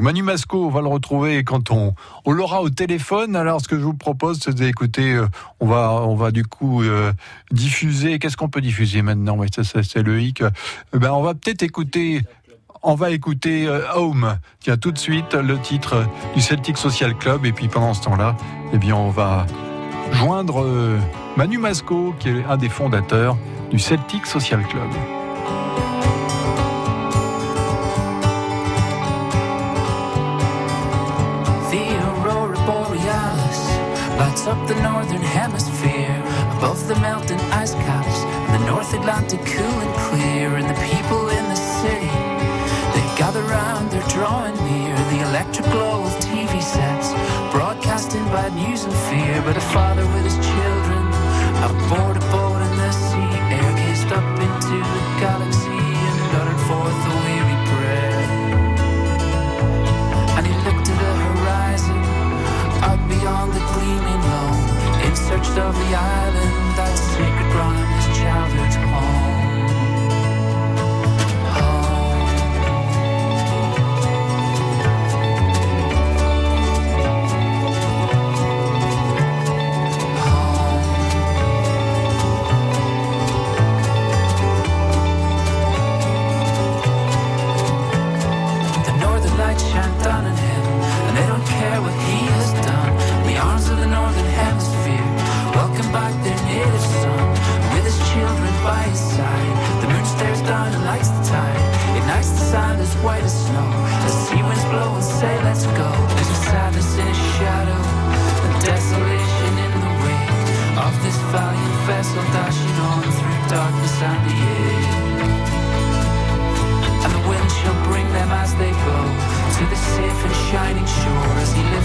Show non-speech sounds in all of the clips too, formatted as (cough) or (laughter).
Manu Masco, on va le retrouver quand on, on l'aura au téléphone. Alors ce que je vous propose, c'est d'écouter, euh, on va, on va du coup euh, diffuser, qu'est-ce qu'on peut diffuser maintenant? Oui, c'est le hic. Eh ben, on va peut-être écouter on va écouter Home. Tiens, tout de suite, le titre du Celtic Social Club. Et puis pendant ce temps-là, eh bien, on va joindre Manu Masco, qui est un des fondateurs du Celtic Social Club. Up the northern hemisphere above the melting ice caps and the North Atlantic cool and clear and the people in the city they gather round they're drawing near the electric glow of TV sets broadcasting bad news and fear but a father with his children aboard a boat valiant vessel dashing on through darkness and the air. And the wind shall bring them as they go to the safe and shining shore as he.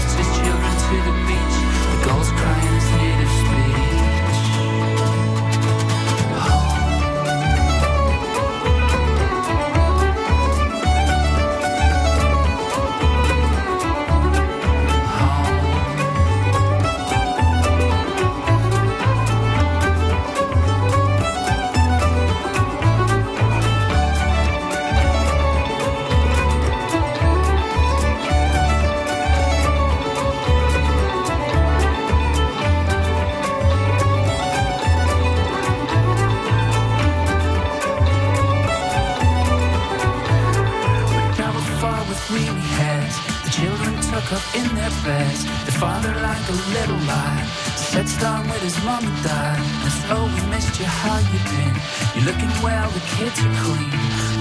weary hands. The children took up in their beds. The father, like a little lie, sits down with his mom and dad. And says, we missed you, how you been? You're looking well, the kids are clean.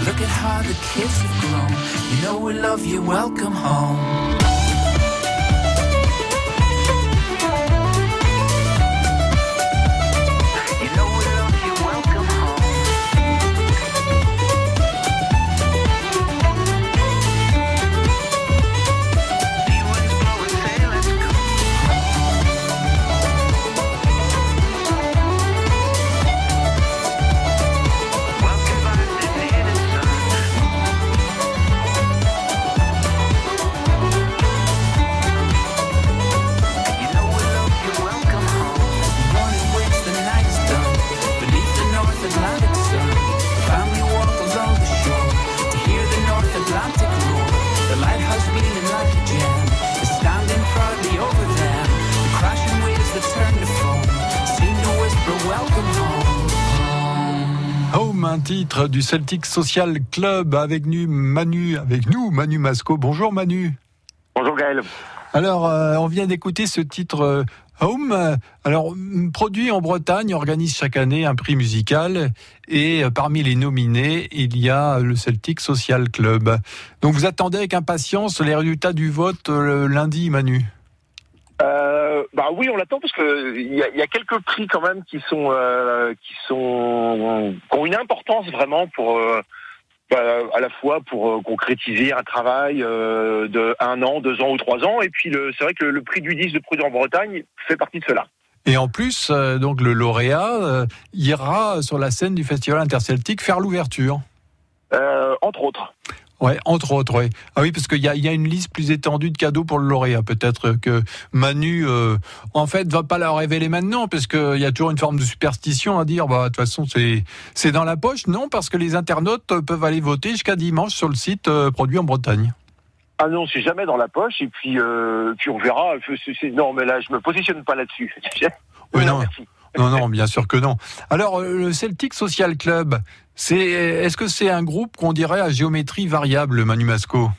Look at how the kids have grown. You know we love you, welcome home. Titre du Celtic Social Club avec nous Manu, avec nous Manu Masco. Bonjour Manu. Bonjour Gaël. Alors, euh, on vient d'écouter ce titre euh, Home. Alors, produit en Bretagne, organise chaque année un prix musical et euh, parmi les nominés, il y a le Celtic Social Club. Donc, vous attendez avec impatience les résultats du vote lundi, Manu? Euh, bah oui, on l'attend parce que il y a, y a, quelques prix quand même qui sont euh, qui sont qui ont une importance vraiment pour euh, bah, à la fois pour concrétiser un travail de un an, deux ans ou trois ans, et puis c'est vrai que le, prix du 10 de Prudent en Bretagne fait partie de cela. Et en plus, donc le lauréat ira sur la scène du Festival interceltique faire l'ouverture. entre autres. Ouais, entre autres, ouais. Ah oui, parce qu'il y a, y a, une liste plus étendue de cadeaux pour le lauréat. Peut-être que Manu, euh, en fait, va pas la révéler maintenant, parce qu'il y a toujours une forme de superstition à dire, bah, de toute façon, c'est, c'est dans la poche. Non, parce que les internautes peuvent aller voter jusqu'à dimanche sur le site euh, Produit en Bretagne. Ah non, c'est jamais dans la poche. Et puis, euh, puis on verra. Non, mais là, je me positionne pas là-dessus. Oui, non. (laughs) merci. Non, non, bien sûr que non. Alors, euh, le Celtic Social Club, c'est, est-ce que c'est un groupe qu'on dirait à géométrie variable, Manu Masco?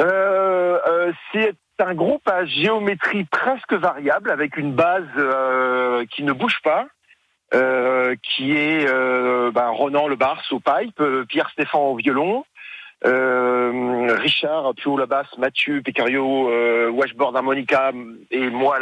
Euh, euh, c'est un groupe à géométrie presque variable avec une base qui ne bouge pas, qui est ben, Ronan Le Bars au pipe, Pierre Stéphane au violon, Richard Pio la basse, Mathieu Pecario, euh, Washboard harmonica et moi